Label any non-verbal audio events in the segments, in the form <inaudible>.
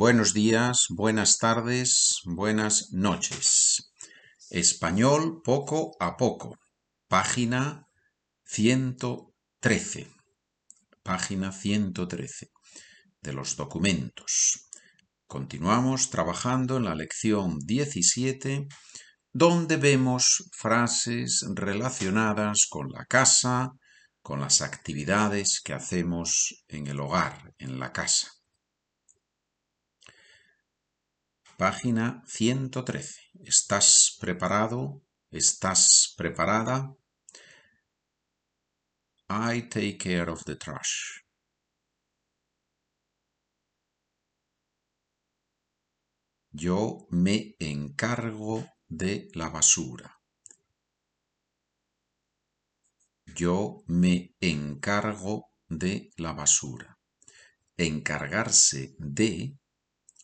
Buenos días, buenas tardes, buenas noches. Español poco a poco. Página 113. Página 113 de los documentos. Continuamos trabajando en la lección 17 donde vemos frases relacionadas con la casa, con las actividades que hacemos en el hogar, en la casa. Página 113. ¿Estás preparado? ¿Estás preparada? I take care of the trash. Yo me encargo de la basura. Yo me encargo de la basura. Encargarse de,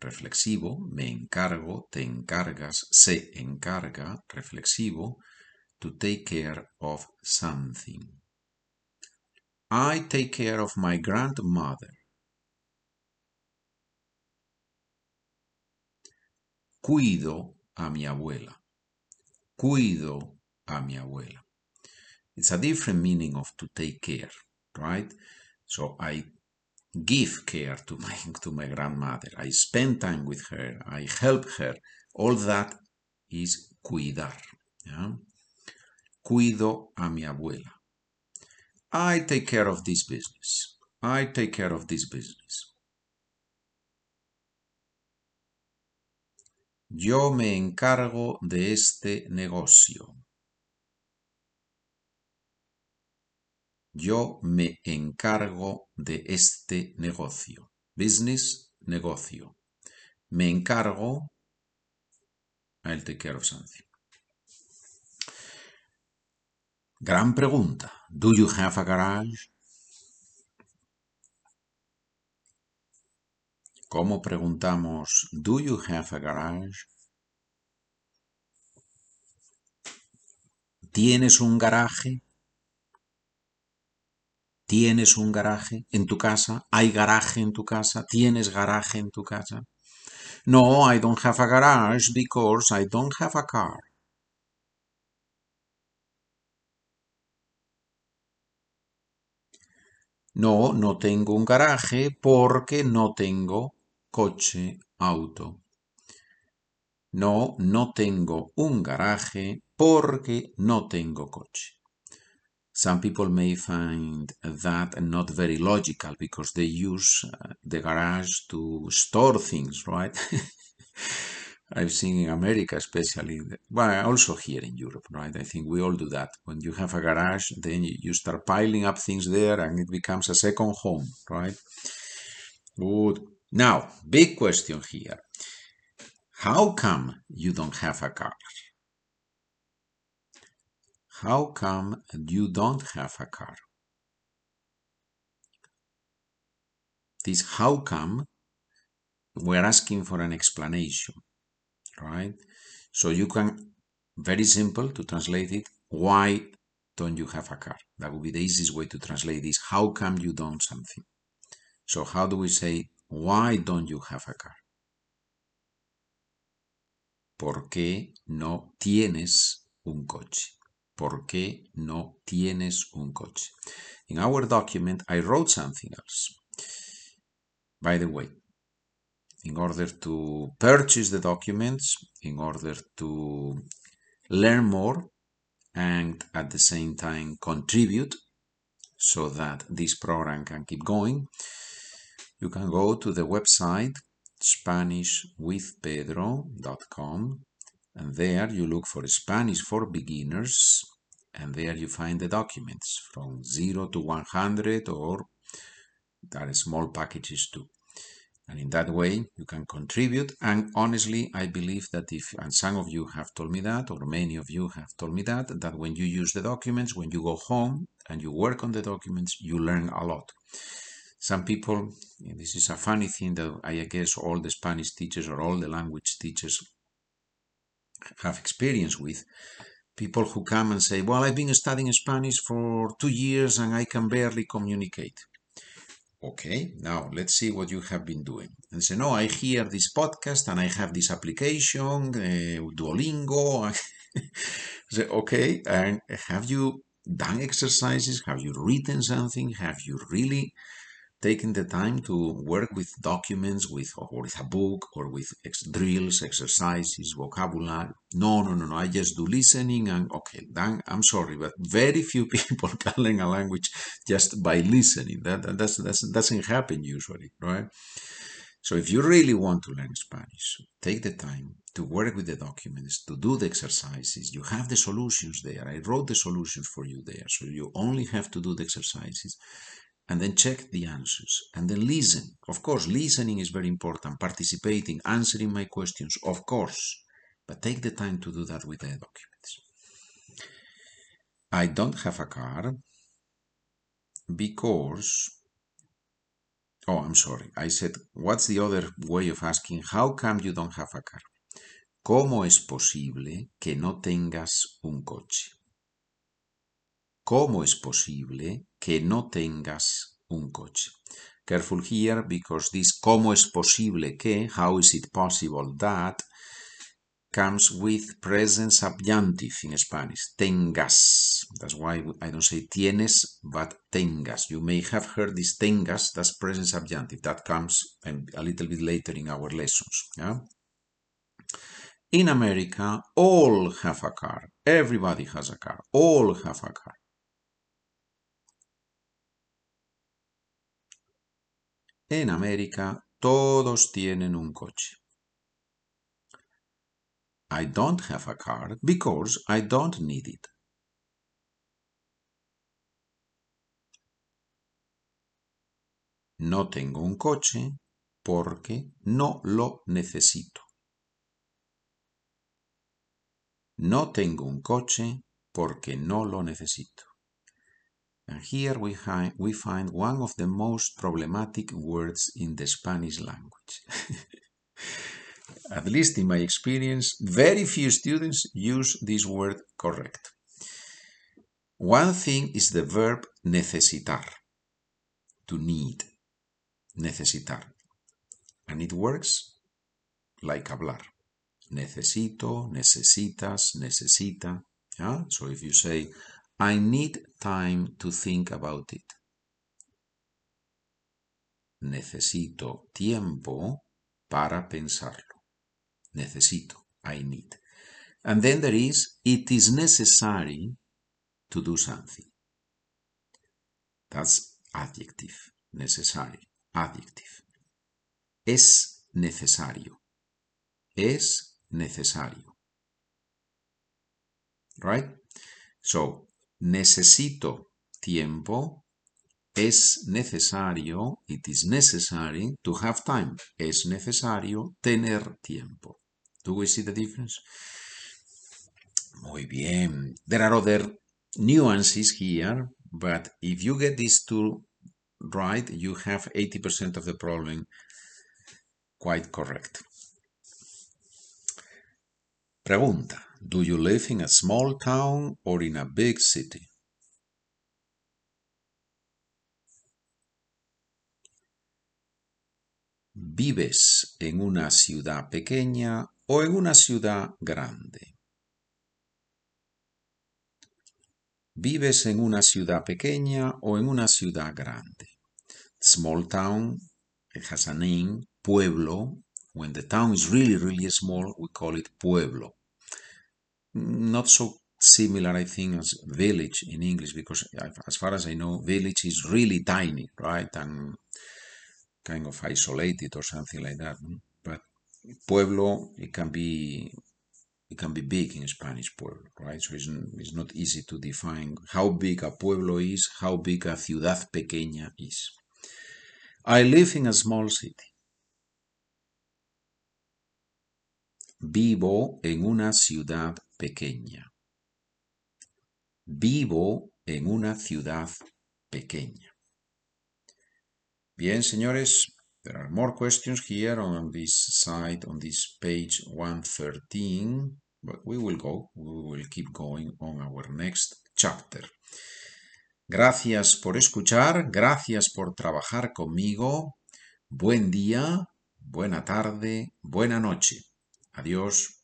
reflexivo, me encargo, te encargas, se encarga, reflexivo, to take care of something. I take care of my grandmother. Cuido a mi abuela. Cuido a mi abuela. It's a different meaning of to take care, right? So I give care to my <laughs> to my grandmother. I spend time with her. I help her. All that is cuidar. Cuido a mi abuela. I take care of this business. I take care of this business. Yo me encargo de este negocio. Yo me encargo de este negocio. Business, negocio. Me encargo. I'll take care of something. Gran pregunta. Do you have a garage? ¿Cómo preguntamos Do you have a garage? ¿Tienes un garaje? ¿Tienes un garaje en tu casa? ¿Hay garaje en tu casa? ¿Tienes garaje en tu casa? No, I don't have a garage because I don't have a car. No, no tengo un garaje porque no tengo coche, auto. No, no tengo un garaje porque no tengo coche. Some people may find that not very logical because they use uh, the garage to store things, right? <laughs> I've seen in America, especially, well, also here in Europe, right? I think we all do that. When you have a garage, then you start piling up things there and it becomes a second home, right? Good. Now, big question here. How come you don't have a car? How come you don't have a car? This how come, we're asking for an explanation, right? So you can, very simple to translate it, why don't you have a car? That would be the easiest way to translate this. How come you don't something? So how do we say, why don't you have a car? ¿Por qué no tienes un coche? ¿Por qué no tienes un coche? In our document, I wrote something else. By the way, in order to purchase the documents, in order to learn more, and at the same time contribute so that this program can keep going, you can go to the website SpanishWithPedro.com and there you look for Spanish for beginners and there you find the documents from 0 to 100 or there are small packages too. And in that way you can contribute and honestly i believe that if and some of you have told me that or many of you have told me that that when you use the documents when you go home and you work on the documents you learn a lot. Some people this is a funny thing that i guess all the spanish teachers or all the language teachers have experience with people who come and say well i've been studying spanish for two years and i can barely communicate Okay, now let's see what you have been doing. And say, no, I hear this podcast and I have this application, uh, Duolingo. <laughs> say, okay, and have you done exercises? Have you written something? Have you really taken the time to work with documents, with or with a book, or with ex drills, exercises, vocabulary? No, no, no, no. I just do listening and okay. Then I'm sorry, but very few <laughs> people can learn a language just by listening. That, that that's, that's, doesn't happen usually, right? So if you really want to learn Spanish, take the time to work with the documents, to do the exercises. You have the solutions there. I wrote the solutions for you there. So you only have to do the exercises and then check the answers and then listen. Of course, listening is very important. Participating, answering my questions, of course. But take the time to do that with the documents. I don't have a car because Oh, I'm sorry. I said, what's the other way of asking, how come you don't have a car? ¿Cómo es posible que no tengas un coche? ¿Cómo es posible que no tengas un coche? Careful here because this ¿cómo es posible que, how is it possible that, comes with present subjunctive in Spanish, tengas. That's why I don't say tienes, but tengas. You may have heard this tengas, that's present subjunctive. That comes a little bit later in our lessons. Yeah? In America, all have a car. Everybody has a car. All have a car. En América, todos tienen un coche. I don't have a car because I don't need it. No tengo un coche porque no lo necesito. No tengo un coche porque no lo necesito. And here we, we find one of the most problematic words in the Spanish language. <laughs> at least in my experience, very few students use this word correct. One thing is the verb necesitar, to need, necesitar. And it works like hablar. Necesito, necesitas, necesita. Yeah? So if you say, I need time to think about it. Necesito tiempo para pensarlo necesito, I need. And then there is, it is necessary to do something. That's adjective, necessary, adjective. Es necesario. Es necesario. Right? So, necesito tiempo. Es necesario, it is necessary to have time. Es necesario tener tiempo. Do we see the difference? Muy bien. There are other nuances here, but if you get these two right, you have 80% of the problem quite correct. Pregunta. Do you live in a small town or in a big city? ¿Vives en una ciudad pequeña o en una ciudad grande? ¿Vives en una ciudad pequeña o en una ciudad grande? Small town, it has a name, pueblo. When the town is really, really small, we call it pueblo. Not so similar, I think, as village in English, because as far as I know, village is really tiny, right? And kind of isolated or something like that. But pueblo, it can be it can be big in Spanish pueblo, right? So it's, it's not easy to define how big a pueblo is, how big a ciudad pequeña is. I live in a small city. Vivo en una ciudad pequeña. Vivo en una ciudad pequeña. Bien, señores, there are more questions here on this side, on this page 113, but we will go, we will keep going on our next chapter. Gracias por escuchar, gracias por trabajar conmigo. Buen día, buena tarde, buena noche. Adiós.